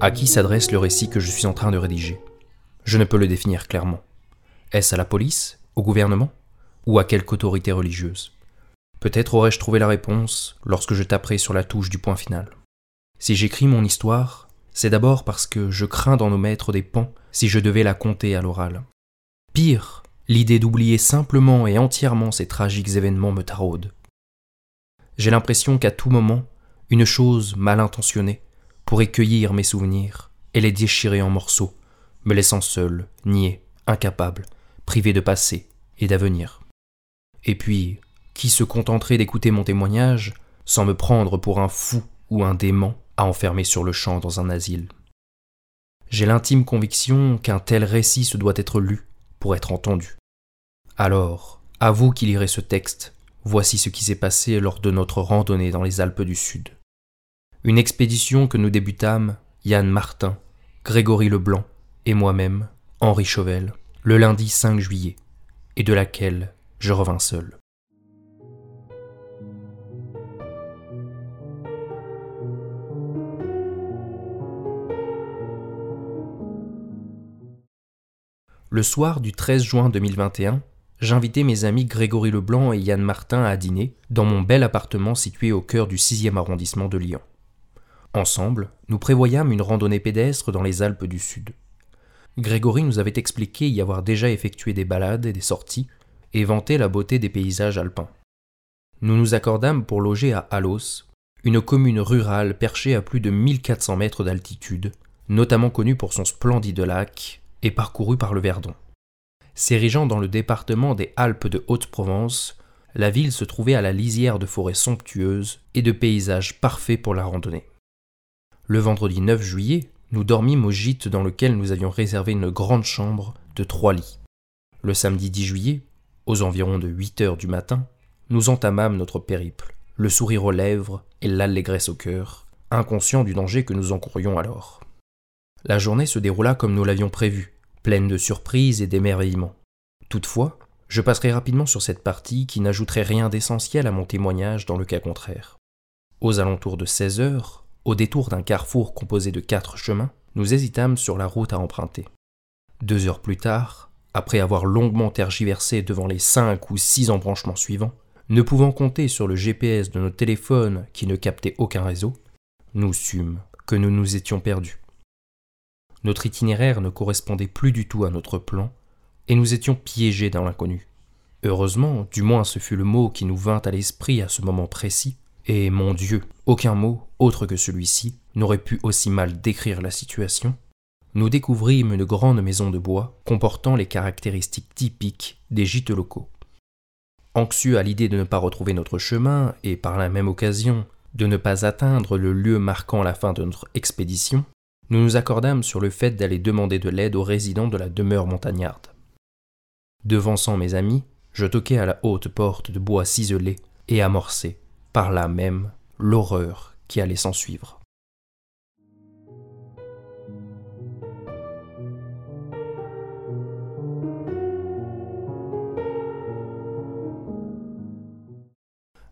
À qui s'adresse le récit que je suis en train de rédiger? Je ne peux le définir clairement. Est-ce à la police Au gouvernement Ou à quelque autorité religieuse? Peut-être aurais-je trouvé la réponse lorsque je taperai sur la touche du point final. Si j'écris mon histoire, c'est d'abord parce que je crains d'en omettre des pans si je devais la compter à l'oral. Pire, l'idée d'oublier simplement et entièrement ces tragiques événements me taraude. J'ai l'impression qu'à tout moment, une chose mal intentionnée pourrait cueillir mes souvenirs et les déchirer en morceaux, me laissant seul, niais, incapable, privé de passé et d'avenir. Et puis, qui se contenterait d'écouter mon témoignage sans me prendre pour un fou ou un dément à enfermer sur le champ dans un asile? J'ai l'intime conviction qu'un tel récit se doit être lu pour être entendu. Alors, à vous qui lirez ce texte, voici ce qui s'est passé lors de notre randonnée dans les Alpes du Sud. Une expédition que nous débutâmes, Yann Martin, Grégory Leblanc et moi-même, Henri Chauvel, le lundi 5 juillet, et de laquelle je revins seul. Le soir du 13 juin 2021, j'invitai mes amis Grégory Leblanc et Yann Martin à dîner dans mon bel appartement situé au cœur du 6e arrondissement de Lyon. Ensemble, nous prévoyâmes une randonnée pédestre dans les Alpes du Sud. Grégory nous avait expliqué y avoir déjà effectué des balades et des sorties, et vanté la beauté des paysages alpins. Nous nous accordâmes pour loger à Alos, une commune rurale perchée à plus de 1400 mètres d'altitude, notamment connue pour son splendide lac et parcourue par le Verdon. S'érigeant dans le département des Alpes de Haute-Provence, la ville se trouvait à la lisière de forêts somptueuses et de paysages parfaits pour la randonnée. Le vendredi 9 juillet, nous dormîmes au gîte dans lequel nous avions réservé une grande chambre de trois lits. Le samedi 10 juillet, aux environs de 8 heures du matin, nous entamâmes notre périple, le sourire aux lèvres et l'allégresse au cœur, inconscients du danger que nous encourions alors. La journée se déroula comme nous l'avions prévu, pleine de surprises et d'émerveillements. Toutefois, je passerai rapidement sur cette partie qui n'ajouterait rien d'essentiel à mon témoignage dans le cas contraire. Aux alentours de 16 heures, au détour d'un carrefour composé de quatre chemins, nous hésitâmes sur la route à emprunter. Deux heures plus tard, après avoir longuement tergiversé devant les cinq ou six embranchements suivants, ne pouvant compter sur le GPS de nos téléphones qui ne captait aucun réseau, nous sûmes que nous nous étions perdus. Notre itinéraire ne correspondait plus du tout à notre plan, et nous étions piégés dans l'inconnu. Heureusement, du moins ce fut le mot qui nous vint à l'esprit à ce moment précis, et mon Dieu, aucun mot, autre que celui-ci, n'aurait pu aussi mal décrire la situation, nous découvrîmes une grande maison de bois comportant les caractéristiques typiques des gîtes locaux. Anxieux à l'idée de ne pas retrouver notre chemin et par la même occasion de ne pas atteindre le lieu marquant la fin de notre expédition, nous nous accordâmes sur le fait d'aller demander de l'aide aux résidents de la demeure montagnarde. Devançant mes amis, je toquai à la haute porte de bois ciselé et amorcé par là même l'horreur qui allait s'ensuivre.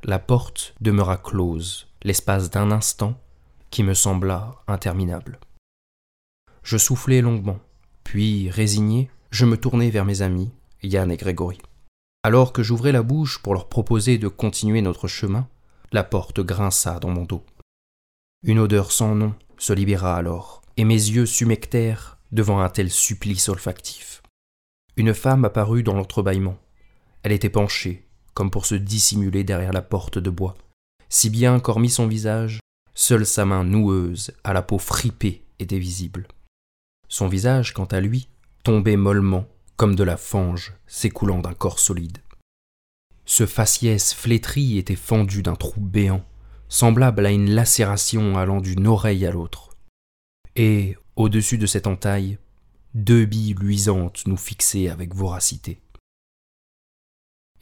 La porte demeura close l'espace d'un instant qui me sembla interminable. Je soufflai longuement, puis, résigné, je me tournai vers mes amis, Yann et Grégory. Alors que j'ouvrais la bouche pour leur proposer de continuer notre chemin, la porte grinça dans mon dos. Une odeur sans nom se libéra alors, et mes yeux s'humectèrent devant un tel supplice olfactif. Une femme apparut dans l'entrebâillement. Elle était penchée, comme pour se dissimuler derrière la porte de bois, si bien qu'hormis son visage, seule sa main noueuse, à la peau fripée, était visible. Son visage, quant à lui, tombait mollement, comme de la fange s'écoulant d'un corps solide. Ce faciès flétri était fendu d'un trou béant, semblable à une lacération allant d'une oreille à l'autre. Et, au-dessus de cette entaille, deux billes luisantes nous fixaient avec voracité.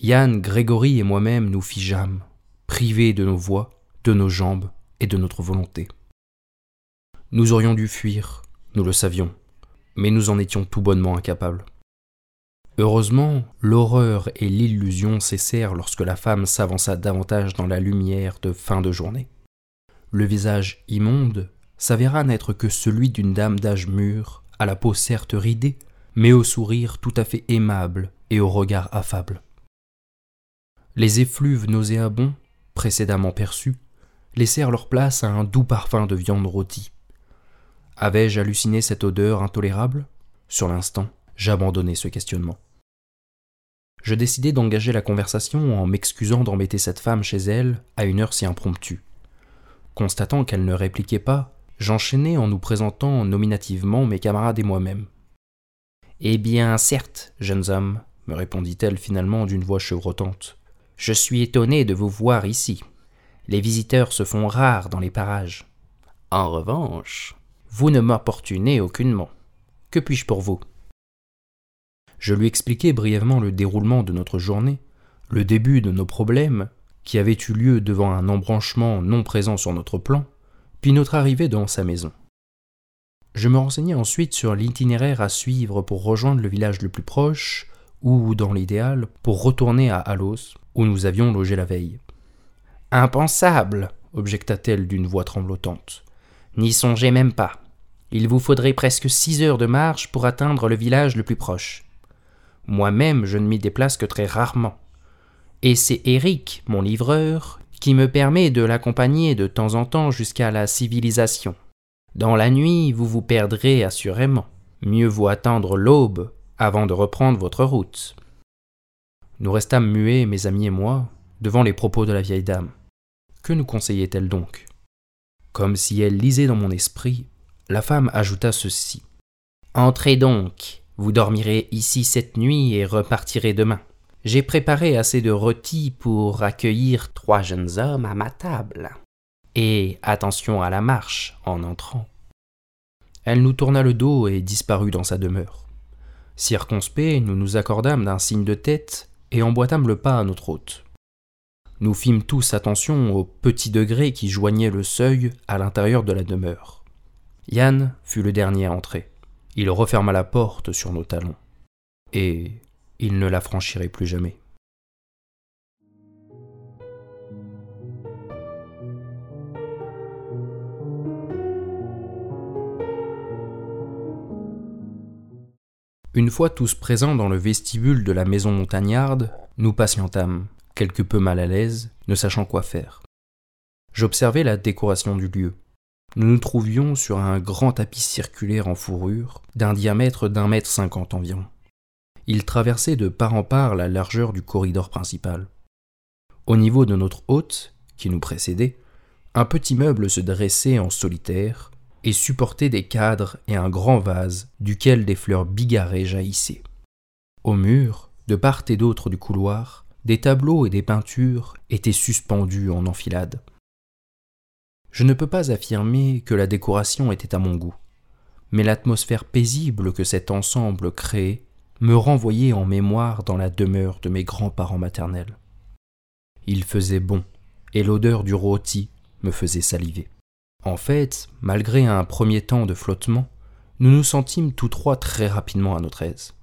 Yann, Grégory et moi-même nous figeâmes, privés de nos voix, de nos jambes et de notre volonté. Nous aurions dû fuir, nous le savions, mais nous en étions tout bonnement incapables. Heureusement, l'horreur et l'illusion cessèrent lorsque la femme s'avança davantage dans la lumière de fin de journée. Le visage immonde, s'avéra n'être que celui d'une dame d'âge mûr, à la peau certes ridée, mais au sourire tout à fait aimable et au regard affable. Les effluves nauséabonds, précédemment perçus, laissèrent leur place à un doux parfum de viande rôtie. Avais-je halluciné cette odeur intolérable? Sur l'instant, j'abandonnai ce questionnement. Je décidai d'engager la conversation en m'excusant d'embêter cette femme chez elle à une heure si impromptue. Constatant qu'elle ne répliquait pas, j'enchaînai en nous présentant nominativement mes camarades et moi-même. Eh bien, certes, jeunes hommes, me répondit-elle finalement d'une voix chevrotante. Je suis étonné de vous voir ici. Les visiteurs se font rares dans les parages. En revanche, vous ne m'opportunez aucunement. Que puis-je pour vous? Je lui expliquai brièvement le déroulement de notre journée, le début de nos problèmes, qui avait eu lieu devant un embranchement non présent sur notre plan, puis notre arrivée dans sa maison. Je me renseignai ensuite sur l'itinéraire à suivre pour rejoindre le village le plus proche, ou, dans l'idéal, pour retourner à Halos, où nous avions logé la veille. Impensable objecta-t-elle d'une voix tremblotante. N'y songez même pas. Il vous faudrait presque six heures de marche pour atteindre le village le plus proche. Moi-même, je ne m'y déplace que très rarement. Et c'est Eric, mon livreur, qui me permet de l'accompagner de temps en temps jusqu'à la civilisation. Dans la nuit, vous vous perdrez assurément. Mieux vaut attendre l'aube avant de reprendre votre route. Nous restâmes muets, mes amis et moi, devant les propos de la vieille dame. Que nous conseillait-elle donc? Comme si elle lisait dans mon esprit, la femme ajouta ceci. Entrez donc, vous dormirez ici cette nuit et repartirez demain. J'ai préparé assez de rôtis pour accueillir trois jeunes hommes à ma table. Et attention à la marche en entrant. Elle nous tourna le dos et disparut dans sa demeure. Circonspect, nous nous accordâmes d'un signe de tête et emboîtâmes le pas à notre hôte. Nous fîmes tous attention au petit degré qui joignait le seuil à l'intérieur de la demeure. Yann fut le dernier à entrer. Il referma la porte sur nos talons. Et il ne la franchirait plus jamais. Une fois tous présents dans le vestibule de la maison montagnarde, nous patientâmes, quelque peu mal à l'aise, ne sachant quoi faire. J'observai la décoration du lieu nous nous trouvions sur un grand tapis circulaire en fourrure, d'un diamètre d'un mètre cinquante environ. Il traversait de part en part la largeur du corridor principal. Au niveau de notre hôte, qui nous précédait, un petit meuble se dressait en solitaire et supportait des cadres et un grand vase duquel des fleurs bigarrées jaillissaient. Au mur, de part et d'autre du couloir, des tableaux et des peintures étaient suspendus en enfilade. Je ne peux pas affirmer que la décoration était à mon goût, mais l'atmosphère paisible que cet ensemble créait me renvoyait en mémoire dans la demeure de mes grands-parents maternels. Il faisait bon, et l'odeur du rôti me faisait saliver. En fait, malgré un premier temps de flottement, nous nous sentîmes tous trois très rapidement à notre aise.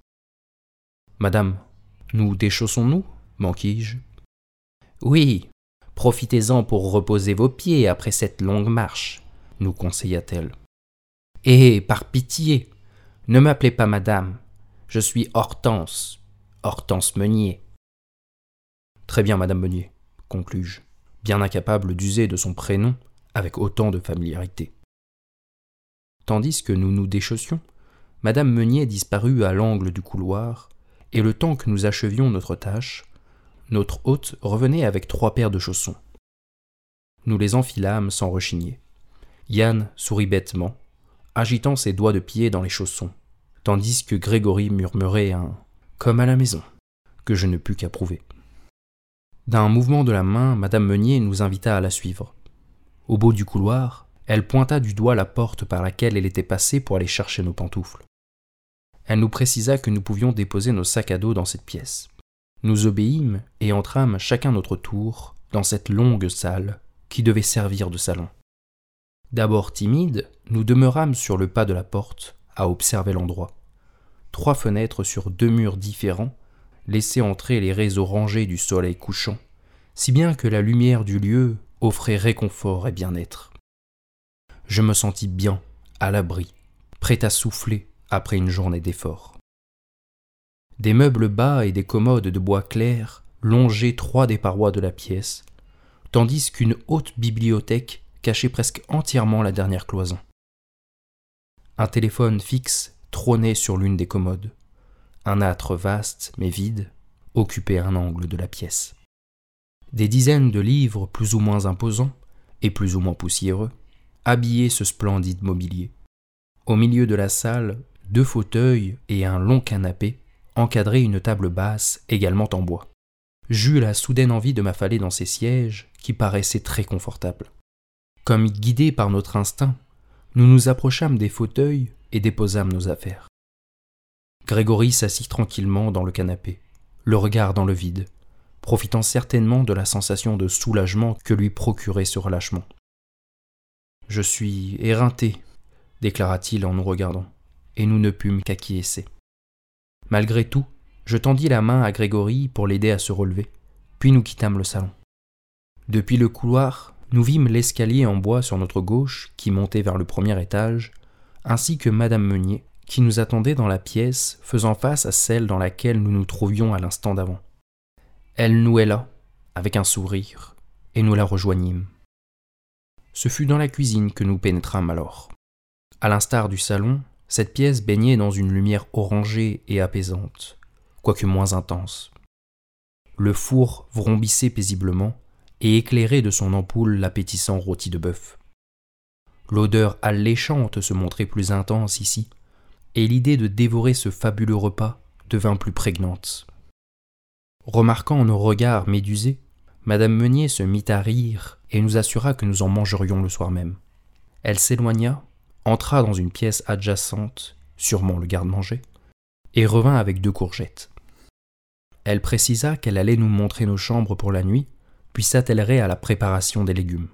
Madame, nous déchaussons-nous manquis-je? Oui, Profitez-en pour reposer vos pieds après cette longue marche, nous conseilla-t-elle. Et par pitié, ne m'appelez pas madame, je suis Hortense, Hortense Meunier. Très bien, madame Meunier, conclus-je, bien incapable d'user de son prénom avec autant de familiarité. Tandis que nous nous déchaussions, madame Meunier disparut à l'angle du couloir, et le temps que nous achevions notre tâche, notre hôte revenait avec trois paires de chaussons. Nous les enfilâmes sans rechigner. Yann sourit bêtement, agitant ses doigts de pied dans les chaussons, tandis que Grégory murmurait un comme à la maison, que je ne pus qu'approuver. D'un mouvement de la main, Madame Meunier nous invita à la suivre. Au bout du couloir, elle pointa du doigt la porte par laquelle elle était passée pour aller chercher nos pantoufles. Elle nous précisa que nous pouvions déposer nos sacs à dos dans cette pièce. Nous obéîmes et entrâmes chacun notre tour dans cette longue salle qui devait servir de salon. D'abord timides, nous demeurâmes sur le pas de la porte à observer l'endroit. Trois fenêtres sur deux murs différents laissaient entrer les raies orangées du soleil couchant, si bien que la lumière du lieu offrait réconfort et bien-être. je me sentis bien, à l'abri, prêt à souffler après une journée d'effort. Des meubles bas et des commodes de bois clair longeaient trois des parois de la pièce, tandis qu'une haute bibliothèque cachait presque entièrement la dernière cloison. Un téléphone fixe trônait sur l'une des commodes. Un âtre vaste mais vide occupait un angle de la pièce. Des dizaines de livres plus ou moins imposants et plus ou moins poussiéreux habillaient ce splendide mobilier. Au milieu de la salle, deux fauteuils et un long canapé encadraient une table basse également en bois. J'eus la soudaine envie de m'affaler dans ces sièges qui paraissaient très confortables. Comme guidés par notre instinct, nous nous approchâmes des fauteuils et déposâmes nos affaires. Grégory s'assit tranquillement dans le canapé, le regard dans le vide, profitant certainement de la sensation de soulagement que lui procurait ce relâchement. Je suis éreinté, déclara-t-il en nous regardant, et nous ne pûmes qu'acquiescer. Malgré tout, je tendis la main à Grégory pour l'aider à se relever, puis nous quittâmes le salon. Depuis le couloir, nous vîmes l'escalier en bois sur notre gauche qui montait vers le premier étage, ainsi que Madame Meunier, qui nous attendait dans la pièce faisant face à celle dans laquelle nous nous trouvions à l'instant d'avant. Elle nouait là, avec un sourire, et nous la rejoignîmes. Ce fut dans la cuisine que nous pénétrâmes alors. À l'instar du salon, cette pièce baignait dans une lumière orangée et apaisante, quoique moins intense. Le four vrombissait paisiblement et éclairait de son ampoule l'appétissant rôti de bœuf. L'odeur alléchante se montrait plus intense ici, et l'idée de dévorer ce fabuleux repas devint plus prégnante. Remarquant nos regards médusés, Madame Meunier se mit à rire et nous assura que nous en mangerions le soir même. Elle s'éloigna, entra dans une pièce adjacente, sûrement le garde-manger, et revint avec deux courgettes. Elle précisa qu'elle allait nous montrer nos chambres pour la nuit, puis s'attellerait à la préparation des légumes.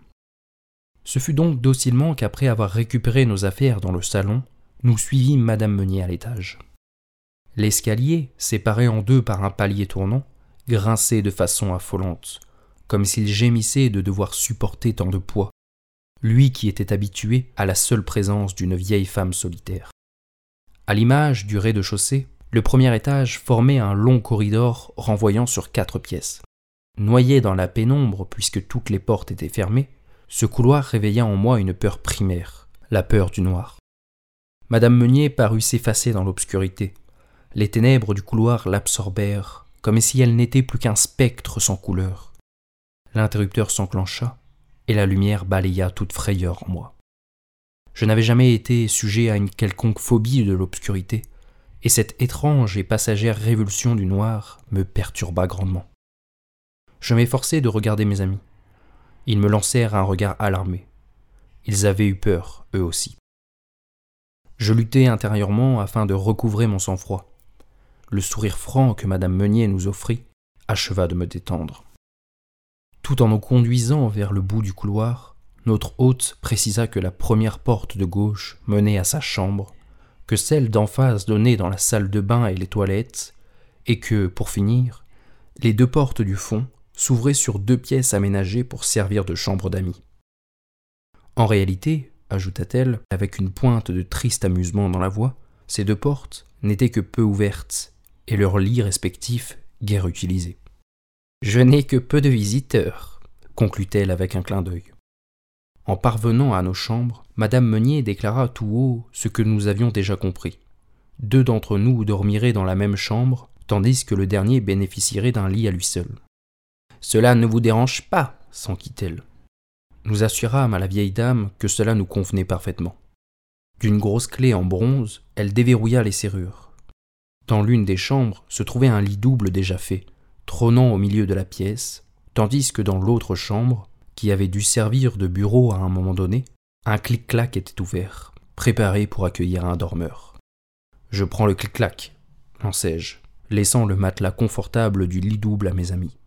Ce fut donc docilement qu'après avoir récupéré nos affaires dans le salon, nous suivîmes Madame Meunier à l'étage. L'escalier, séparé en deux par un palier tournant, grinçait de façon affolante, comme s'il gémissait de devoir supporter tant de poids, lui qui était habitué à la seule présence d'une vieille femme solitaire. À l'image du rez-de-chaussée, le premier étage formait un long corridor renvoyant sur quatre pièces. Noyé dans la pénombre puisque toutes les portes étaient fermées, ce couloir réveilla en moi une peur primaire, la peur du noir. Madame Meunier parut s'effacer dans l'obscurité. Les ténèbres du couloir l'absorbèrent, comme si elle n'était plus qu'un spectre sans couleur. L'interrupteur s'enclencha, et la lumière balaya toute frayeur en moi. Je n'avais jamais été sujet à une quelconque phobie de l'obscurité, et cette étrange et passagère révulsion du noir me perturba grandement. Je m'efforçai de regarder mes amis. Ils me lancèrent un regard alarmé. Ils avaient eu peur, eux aussi. Je luttai intérieurement afin de recouvrer mon sang-froid. Le sourire franc que Madame Meunier nous offrit acheva de me détendre. Tout en nous conduisant vers le bout du couloir, notre hôte précisa que la première porte de gauche menait à sa chambre, que celle d'en face donnait dans la salle de bain et les toilettes, et que, pour finir, les deux portes du fond s'ouvraient sur deux pièces aménagées pour servir de chambre d'amis. En réalité, ajouta-t-elle, avec une pointe de triste amusement dans la voix, ces deux portes n'étaient que peu ouvertes, et leurs lits respectifs guère utilisés. Je n'ai que peu de visiteurs, conclut-elle avec un clin d'œil. En parvenant à nos chambres, Madame Meunier déclara tout haut ce que nous avions déjà compris. Deux d'entre nous dormiraient dans la même chambre, tandis que le dernier bénéficierait d'un lit à lui seul. Cela ne vous dérange pas, s'enquit-elle. Nous assurâmes à la vieille dame que cela nous convenait parfaitement. D'une grosse clé en bronze, elle déverrouilla les serrures. Dans l'une des chambres se trouvait un lit double déjà fait, trônant au milieu de la pièce, tandis que dans l'autre chambre, qui avait dû servir de bureau à un moment donné, un clic-clac était ouvert, préparé pour accueillir un dormeur. Je prends le clic-clac, lançai-je, laissant le matelas confortable du lit double à mes amis.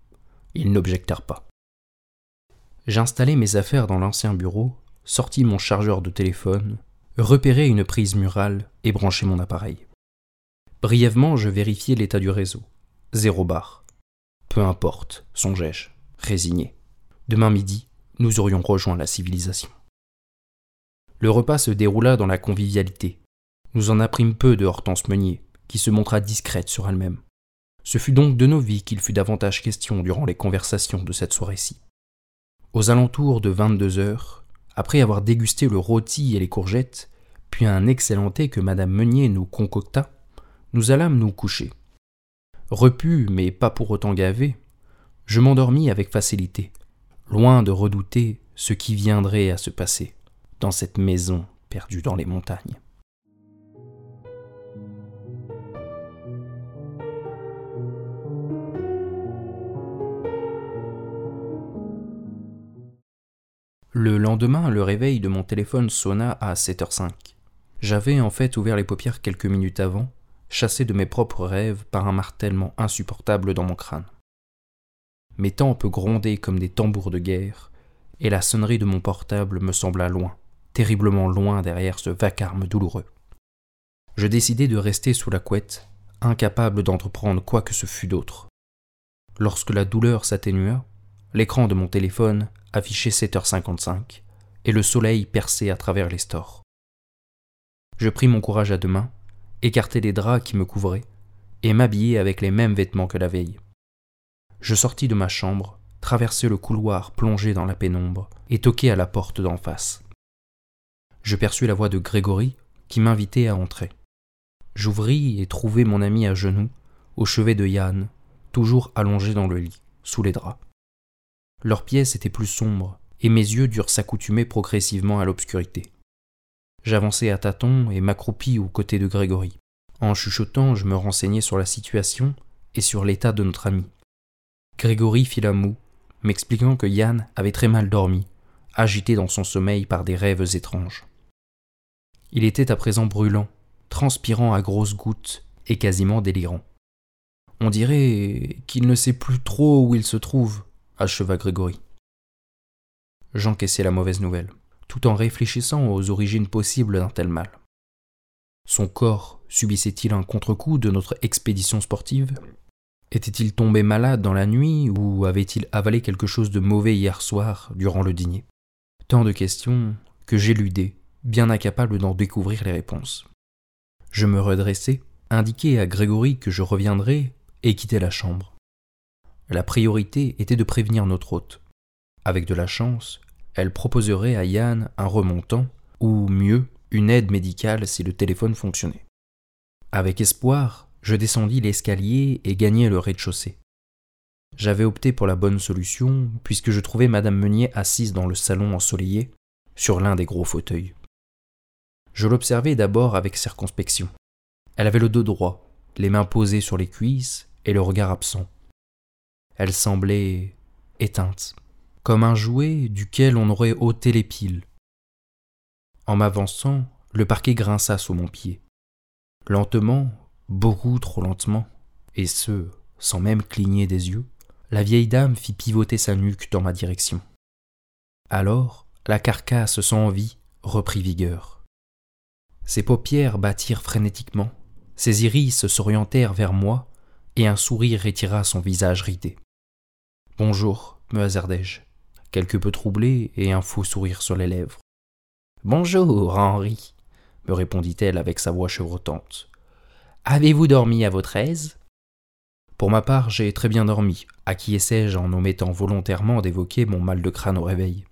Ils n'objectèrent pas. J'installai mes affaires dans l'ancien bureau, sortis mon chargeur de téléphone, repérai une prise murale et branchai mon appareil. Brièvement, je vérifiai l'état du réseau. Zéro barre. Peu importe, songeai-je, résigné. Demain midi, nous aurions rejoint la civilisation. Le repas se déroula dans la convivialité. Nous en apprîmes peu de Hortense Meunier, qui se montra discrète sur elle-même. Ce fut donc de nos vies qu'il fut davantage question durant les conversations de cette soirée-ci. Aux alentours de 22 heures, après avoir dégusté le rôti et les courgettes, puis un excellent thé que Madame Meunier nous concocta, nous allâmes nous coucher. Repu, mais pas pour autant gavé, je m'endormis avec facilité, loin de redouter ce qui viendrait à se passer dans cette maison perdue dans les montagnes. Le lendemain, le réveil de mon téléphone sonna à 7h05. J'avais en fait ouvert les paupières quelques minutes avant, chassé de mes propres rêves par un martèlement insupportable dans mon crâne. Mes tempes grondaient comme des tambours de guerre, et la sonnerie de mon portable me sembla loin, terriblement loin derrière ce vacarme douloureux. Je décidai de rester sous la couette, incapable d'entreprendre quoi que ce fût d'autre. Lorsque la douleur s'atténua, l'écran de mon téléphone affichait 7h55 et le soleil perçait à travers les stores. Je pris mon courage à deux mains, écartai les draps qui me couvraient et m'habillai avec les mêmes vêtements que la veille. Je sortis de ma chambre, traversai le couloir plongé dans la pénombre et toquai à la porte d'en face. Je perçus la voix de Grégory qui m'invitait à entrer. J'ouvris et trouvai mon ami à genoux, au chevet de Yann, toujours allongé dans le lit, sous les draps. Leur pièce était plus sombre, et mes yeux durent s'accoutumer progressivement à l'obscurité. J'avançai à tâtons et m'accroupis aux côtés de Grégory. En chuchotant, je me renseignai sur la situation et sur l'état de notre ami. Grégory fit la moue, m'expliquant que Yann avait très mal dormi, agité dans son sommeil par des rêves étranges. Il était à présent brûlant, transpirant à grosses gouttes et quasiment délirant. On dirait qu'il ne sait plus trop où il se trouve, acheva Grégory. J'encaissai la mauvaise nouvelle, tout en réfléchissant aux origines possibles d'un tel mal. Son corps subissait-il un contre-coup de notre expédition sportive? Était-il tombé malade dans la nuit ou avait-il avalé quelque chose de mauvais hier soir durant le dîner? Tant de questions que j'éludai, bien incapable d'en découvrir les réponses. Je me redressai, indiquai à Grégory que je reviendrais et quittai la chambre. La priorité était de prévenir notre hôte. Avec de la chance, elle proposerait à Yann un remontant, ou mieux, une aide médicale si le téléphone fonctionnait. Avec espoir, je descendis l'escalier et gagnai le rez-de-chaussée. J'avais opté pour la bonne solution, puisque je trouvais Madame Meunier assise dans le salon ensoleillé, sur l'un des gros fauteuils. Je l'observai d'abord avec circonspection. Elle avait le dos droit, les mains posées sur les cuisses et le regard absent. Elle semblait éteinte, comme un jouet duquel on aurait ôté les piles. En m'avançant, le parquet grinça sous mon pied. Lentement, beaucoup trop lentement, et ce, sans même cligner des yeux, la vieille dame fit pivoter sa nuque dans ma direction. Alors, la carcasse sans vie reprit vigueur. Ses paupières battirent frénétiquement, ses iris s'orientèrent vers moi, et un sourire étira son visage ridé. Bonjour, me hasardai-je, quelque peu troublé et un faux sourire sur les lèvres. Bonjour, Henri, me répondit-elle avec sa voix chevrotante. Avez-vous dormi à votre aise? Pour ma part, j'ai très bien dormi, acquiesçai-je en omettant volontairement d'évoquer mon mal de crâne au réveil.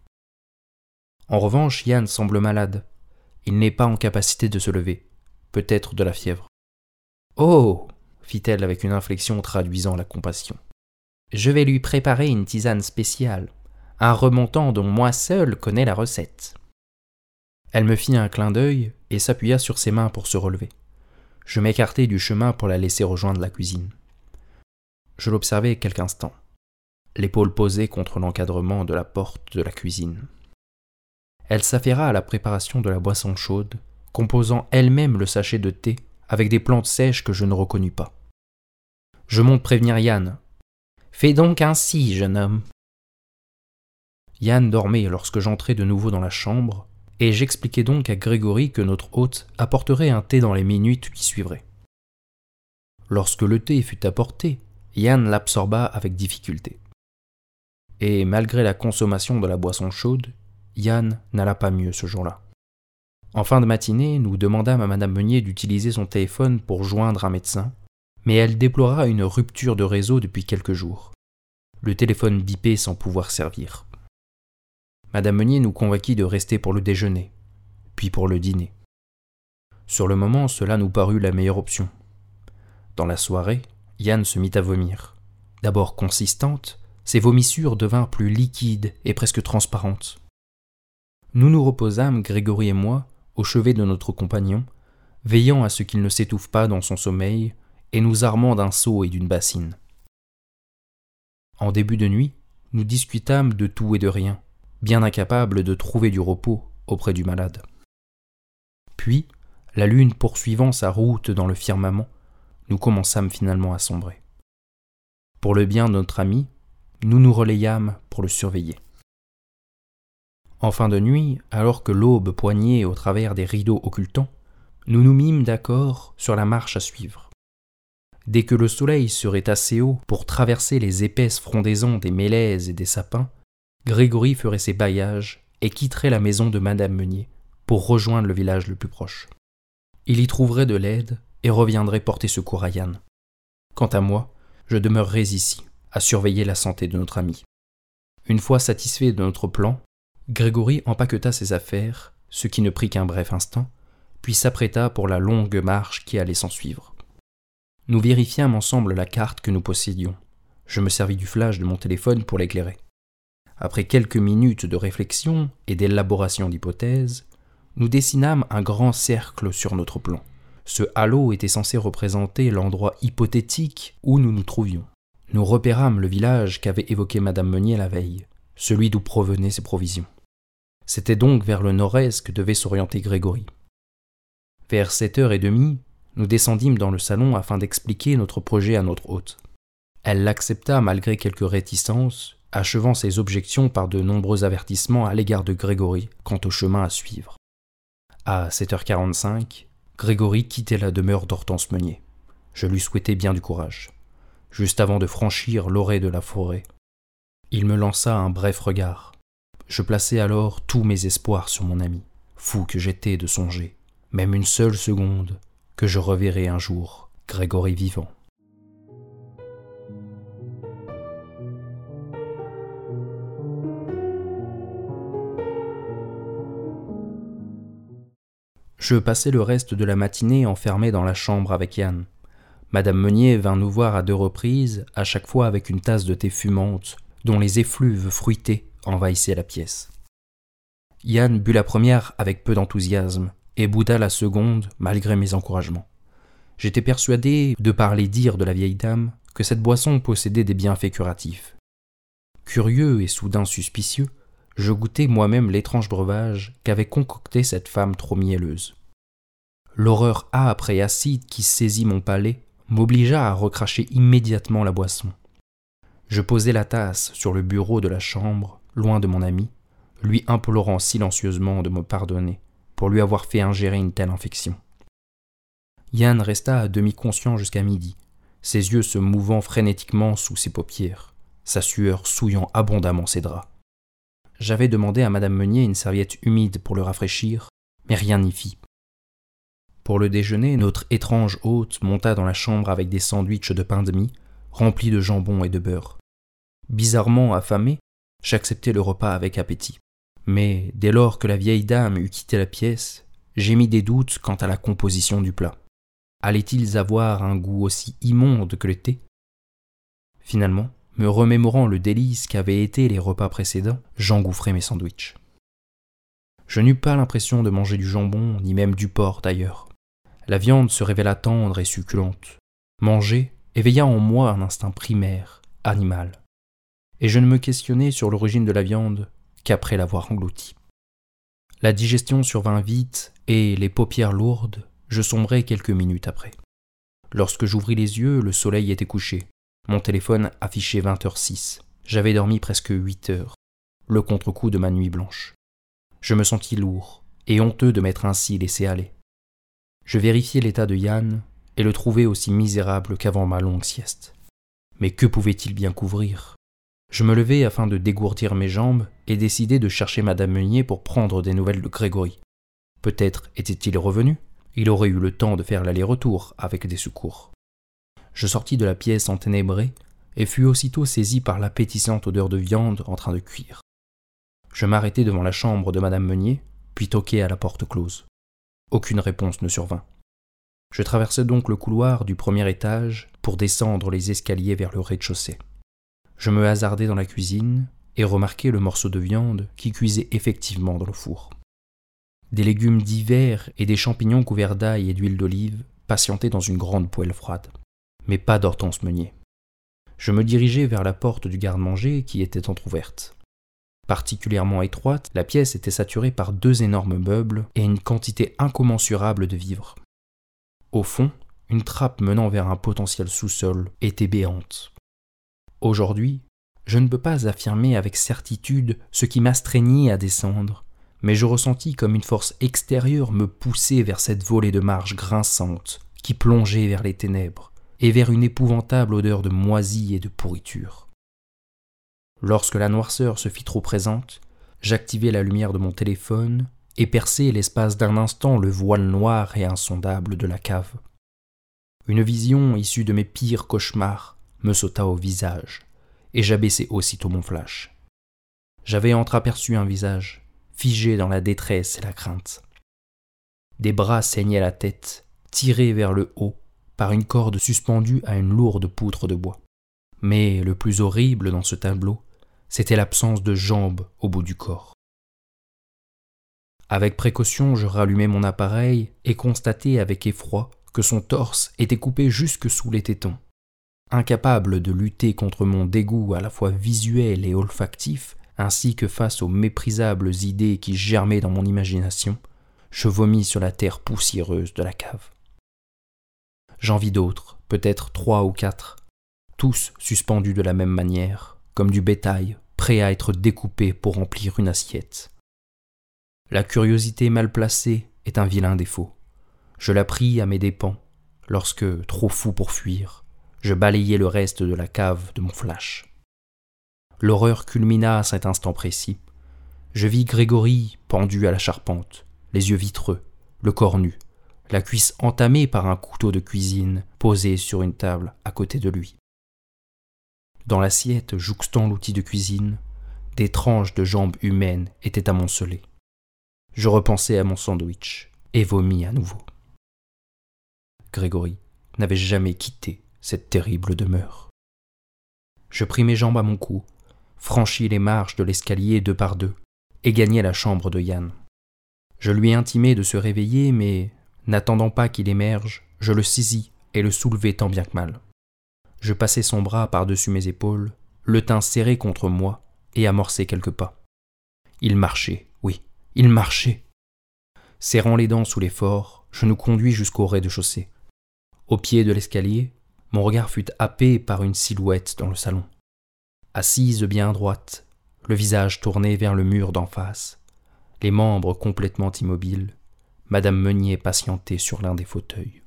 En revanche, Yann semble malade. Il n'est pas en capacité de se lever, peut-être de la fièvre. Oh fit-elle avec une inflexion traduisant la compassion. Je vais lui préparer une tisane spéciale, un remontant dont moi seul connais la recette. Elle me fit un clin d'œil et s'appuya sur ses mains pour se relever. Je m'écartai du chemin pour la laisser rejoindre la cuisine. Je l'observai quelques instants, l'épaule posée contre l'encadrement de la porte de la cuisine. Elle s'affaira à la préparation de la boisson chaude, composant elle-même le sachet de thé avec des plantes sèches que je ne reconnus pas. Je monte prévenir Yann, Fais donc ainsi, jeune homme. Yann dormait lorsque j'entrai de nouveau dans la chambre, et j'expliquai donc à Grégory que notre hôte apporterait un thé dans les minutes qui suivraient. Lorsque le thé fut apporté, Yann l'absorba avec difficulté. Et malgré la consommation de la boisson chaude, Yann n'alla pas mieux ce jour-là. En fin de matinée, nous demandâmes à Madame Meunier d'utiliser son téléphone pour joindre un médecin, mais elle déplora une rupture de réseau depuis quelques jours. Le téléphone bipait sans pouvoir servir. Madame Meunier nous convainquit de rester pour le déjeuner, puis pour le dîner. Sur le moment, cela nous parut la meilleure option. Dans la soirée, Yann se mit à vomir. D'abord consistante, ses vomissures devinrent plus liquides et presque transparentes. Nous nous reposâmes, Grégory et moi, au chevet de notre compagnon, veillant à ce qu'il ne s'étouffe pas dans son sommeil et nous armant d'un seau et d'une bassine. En début de nuit, nous discutâmes de tout et de rien, bien incapables de trouver du repos auprès du malade. Puis, la lune poursuivant sa route dans le firmament, nous commençâmes finalement à sombrer. Pour le bien de notre ami, nous nous relayâmes pour le surveiller. En fin de nuit, alors que l'aube poignait au travers des rideaux occultants, nous nous mîmes d'accord sur la marche à suivre. Dès que le soleil serait assez haut pour traverser les épaisses frondaisons des mélèzes et des sapins, Grégory ferait ses baillages et quitterait la maison de Madame Meunier pour rejoindre le village le plus proche. Il y trouverait de l'aide et reviendrait porter secours à Yann. Quant à moi, je demeurerais ici, à surveiller la santé de notre ami. Une fois satisfait de notre plan, Grégory empaqueta ses affaires, ce qui ne prit qu'un bref instant, puis s'apprêta pour la longue marche qui allait s'ensuivre. Nous vérifiâmes ensemble la carte que nous possédions. Je me servis du flash de mon téléphone pour l'éclairer. Après quelques minutes de réflexion et d'élaboration d'hypothèses, nous dessinâmes un grand cercle sur notre plan. Ce halo était censé représenter l'endroit hypothétique où nous nous trouvions. Nous repérâmes le village qu'avait évoqué Madame Meunier la veille, celui d'où provenaient ses provisions. C'était donc vers le nord-est que devait s'orienter Grégory. Vers sept heures et demie, nous descendîmes dans le salon afin d'expliquer notre projet à notre hôte. Elle l'accepta malgré quelques réticences, achevant ses objections par de nombreux avertissements à l'égard de Grégory quant au chemin à suivre. À 7h45, Grégory quittait la demeure d'Hortense Meunier. Je lui souhaitais bien du courage. Juste avant de franchir l'orée de la forêt, il me lança un bref regard. Je plaçai alors tous mes espoirs sur mon ami, fou que j'étais de songer, même une seule seconde, que je reverrai un jour Grégory vivant. Je passai le reste de la matinée enfermé dans la chambre avec Yann. Madame Meunier vint nous voir à deux reprises, à chaque fois avec une tasse de thé fumante, dont les effluves fruités envahissaient la pièce. Yann but la première avec peu d'enthousiasme, et bouda la seconde malgré mes encouragements. J'étais persuadé, de par les dires de la vieille dame, que cette boisson possédait des bienfaits curatifs. Curieux et soudain suspicieux, je goûtai moi-même l'étrange breuvage qu'avait concocté cette femme trop mielleuse. L'horreur âpre et acide qui saisit mon palais m'obligea à recracher immédiatement la boisson. Je posai la tasse sur le bureau de la chambre, loin de mon ami, lui implorant silencieusement de me pardonner pour lui avoir fait ingérer une telle infection. Yann resta à demi conscient jusqu'à midi, ses yeux se mouvant frénétiquement sous ses paupières, sa sueur souillant abondamment ses draps. J'avais demandé à Madame Meunier une serviette humide pour le rafraîchir, mais rien n'y fit. Pour le déjeuner, notre étrange hôte monta dans la chambre avec des sandwichs de pain de mie, remplis de jambon et de beurre. Bizarrement affamé, j'acceptai le repas avec appétit. Mais dès lors que la vieille dame eut quitté la pièce, j'émis des doutes quant à la composition du plat. Allaient-ils avoir un goût aussi immonde que le thé? Finalement, me remémorant le délice qu'avaient été les repas précédents, j'engouffrai mes sandwichs. Je n'eus pas l'impression de manger du jambon, ni même du porc d'ailleurs. La viande se révéla tendre et succulente. Manger éveilla en moi un instinct primaire, animal. Et je ne me questionnai sur l'origine de la viande qu'après l'avoir engloutie. La digestion survint vite et, les paupières lourdes, je sombrai quelques minutes après. Lorsque j'ouvris les yeux, le soleil était couché. Mon téléphone affichait 20h06. J'avais dormi presque 8 heures, le contre-coup de ma nuit blanche. Je me sentis lourd et honteux de m'être ainsi laissé aller. Je vérifiai l'état de Yann et le trouvai aussi misérable qu'avant ma longue sieste. Mais que pouvait-il bien couvrir? Je me levai afin de dégourdir mes jambes et décidai de chercher Madame Meunier pour prendre des nouvelles de Grégory. Peut-être était-il revenu? Il aurait eu le temps de faire l'aller-retour avec des secours. Je sortis de la pièce enténébrée et fus aussitôt saisi par l'appétissante odeur de viande en train de cuire. Je m'arrêtai devant la chambre de madame Meunier, puis toquai à la porte close. Aucune réponse ne survint. Je traversai donc le couloir du premier étage pour descendre les escaliers vers le rez-de-chaussée. Je me hasardai dans la cuisine et remarquai le morceau de viande qui cuisait effectivement dans le four. Des légumes divers et des champignons couverts d'ail et d'huile d'olive patientaient dans une grande poêle froide, mais pas d'Hortense Meunier. Je me dirigeai vers la porte du garde-manger qui était entr'ouverte. Particulièrement étroite, la pièce était saturée par deux énormes meubles et une quantité incommensurable de vivres. Au fond, une trappe menant vers un potentiel sous-sol était béante. Aujourd'hui, je ne peux pas affirmer avec certitude ce qui m'astreignit à descendre, mais je ressentis comme une force extérieure me pousser vers cette volée de marche grinçante qui plongeait vers les ténèbres et vers une épouvantable odeur de moisie et de pourriture. Lorsque la noirceur se fit trop présente, j'activai la lumière de mon téléphone et perçai l'espace d'un instant le voile noir et insondable de la cave. Une vision issue de mes pires cauchemars me sauta au visage, et j'abaissai aussitôt mon flash. J'avais entreaperçu un visage, figé dans la détresse et la crainte. Des bras saignaient la tête, tirés vers le haut par une corde suspendue à une lourde poutre de bois. Mais le plus horrible dans ce tableau, c'était l'absence de jambes au bout du corps. Avec précaution, je rallumai mon appareil et constatai avec effroi que son torse était coupé jusque sous les tétons. Incapable de lutter contre mon dégoût à la fois visuel et olfactif, ainsi que face aux méprisables idées qui germaient dans mon imagination, je vomis sur la terre poussiéreuse de la cave. J'en vis d'autres, peut-être trois ou quatre, tous suspendus de la même manière, comme du bétail, prêt à être découpé pour remplir une assiette. La curiosité mal placée est un vilain défaut. Je la pris à mes dépens, lorsque, trop fou pour fuir, je balayai le reste de la cave de mon flash. L'horreur culmina à cet instant précis. Je vis Grégory pendu à la charpente, les yeux vitreux, le corps nu, la cuisse entamée par un couteau de cuisine posé sur une table à côté de lui. Dans l'assiette jouxtant l'outil de cuisine, des tranches de jambes humaines étaient amoncelées. Je repensai à mon sandwich et vomis à nouveau. Grégory n'avait jamais quitté cette terrible demeure. Je pris mes jambes à mon cou franchit les marches de l'escalier deux par deux, et gagnai la chambre de Yann. Je lui intimai de se réveiller, mais, n'attendant pas qu'il émerge, je le saisis et le soulevai tant bien que mal. Je passai son bras par-dessus mes épaules, le tint serré contre moi, et amorçai quelques pas. Il marchait, oui, il marchait. Serrant les dents sous l'effort, je nous conduis jusqu'au rez-de-chaussée. Au pied de l'escalier, mon regard fut happé par une silhouette dans le salon assise bien droite, le visage tourné vers le mur d'en face, les membres complètement immobiles, Madame Meunier patientait sur l'un des fauteuils.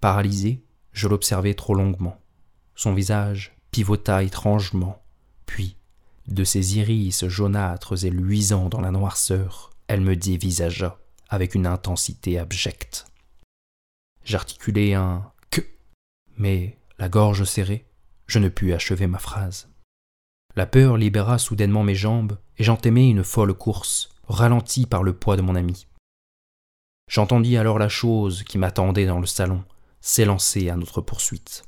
Paralysée, je l'observai trop longuement. Son visage pivota étrangement, puis, de ses iris jaunâtres et luisants dans la noirceur, elle me dévisagea avec une intensité abjecte. J'articulai un que, mais la gorge serrée, je ne pus achever ma phrase. La peur libéra soudainement mes jambes, et j'entamai une folle course, ralentie par le poids de mon ami. J'entendis alors la chose qui m'attendait dans le salon s'élancer à notre poursuite.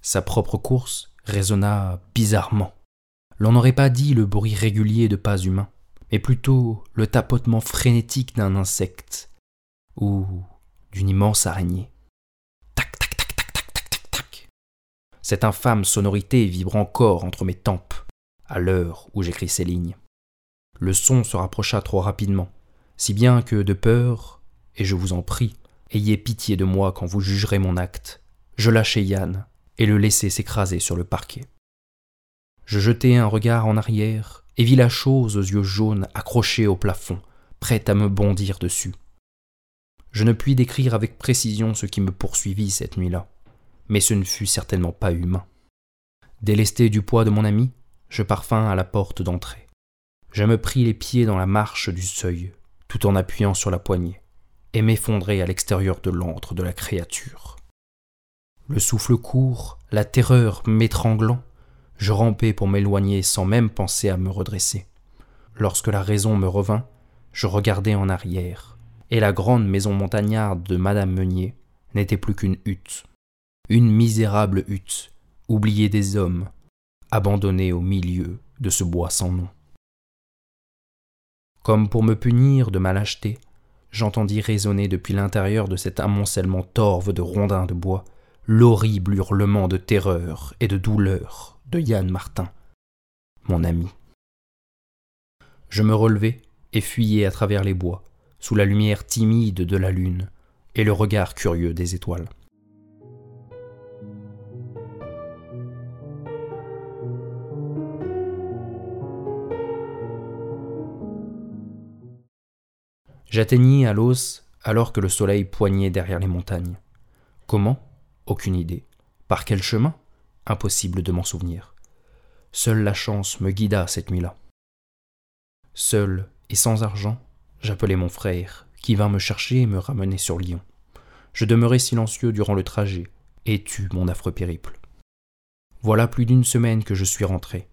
Sa propre course résonna bizarrement. L'on n'aurait pas dit le bruit régulier de pas humains, mais plutôt le tapotement frénétique d'un insecte ou d'une immense araignée. Cette infâme sonorité vibre encore entre mes tempes, à l'heure où j'écris ces lignes. Le son se rapprocha trop rapidement, si bien que, de peur, et je vous en prie, ayez pitié de moi quand vous jugerez mon acte, je lâchai Yann et le laissai s'écraser sur le parquet. Je jetai un regard en arrière et vis la chose aux yeux jaunes accrochée au plafond, prête à me bondir dessus. Je ne puis décrire avec précision ce qui me poursuivit cette nuit-là mais ce ne fut certainement pas humain. Délesté du poids de mon ami, je parvins à la porte d'entrée. Je me pris les pieds dans la marche du seuil, tout en appuyant sur la poignée, et m'effondrer à l'extérieur de l'antre de la créature. Le souffle court, la terreur m'étranglant, je rampais pour m'éloigner sans même penser à me redresser. Lorsque la raison me revint, je regardai en arrière, et la grande maison montagnarde de Madame Meunier n'était plus qu'une hutte. Une misérable hutte, oubliée des hommes, abandonnée au milieu de ce bois sans nom. Comme pour me punir de ma lâcheté, j'entendis résonner depuis l'intérieur de cet amoncellement torve de rondins de bois l'horrible hurlement de terreur et de douleur de Yann Martin, mon ami. Je me relevai et fuyai à travers les bois, sous la lumière timide de la lune et le regard curieux des étoiles. J'atteignis à l'os alors que le soleil poignait derrière les montagnes. Comment? Aucune idée. Par quel chemin? Impossible de m'en souvenir. Seule la chance me guida cette nuit-là. Seul et sans argent, j'appelai mon frère, qui vint me chercher et me ramener sur Lyon. Je demeurai silencieux durant le trajet et tus mon affreux périple. Voilà plus d'une semaine que je suis rentré.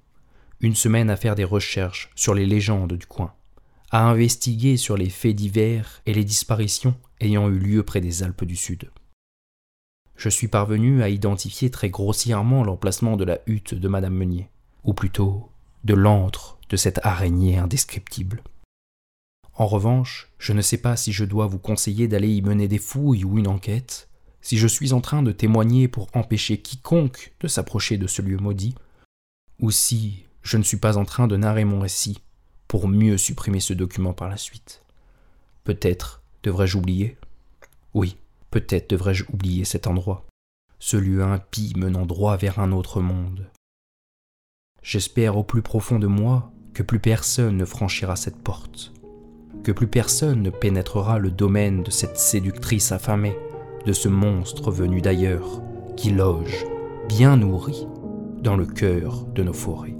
Une semaine à faire des recherches sur les légendes du coin à investiguer sur les faits divers et les disparitions ayant eu lieu près des Alpes du Sud. Je suis parvenu à identifier très grossièrement l'emplacement de la hutte de Madame Meunier, ou plutôt de l'antre de cette araignée indescriptible. En revanche, je ne sais pas si je dois vous conseiller d'aller y mener des fouilles ou une enquête, si je suis en train de témoigner pour empêcher quiconque de s'approcher de ce lieu maudit, ou si je ne suis pas en train de narrer mon récit pour mieux supprimer ce document par la suite. Peut-être devrais-je oublier? Oui, peut-être devrais-je oublier cet endroit, ce lieu impie menant droit vers un autre monde. J'espère au plus profond de moi que plus personne ne franchira cette porte, que plus personne ne pénétrera le domaine de cette séductrice affamée, de ce monstre venu d'ailleurs, qui loge, bien nourri, dans le cœur de nos forêts.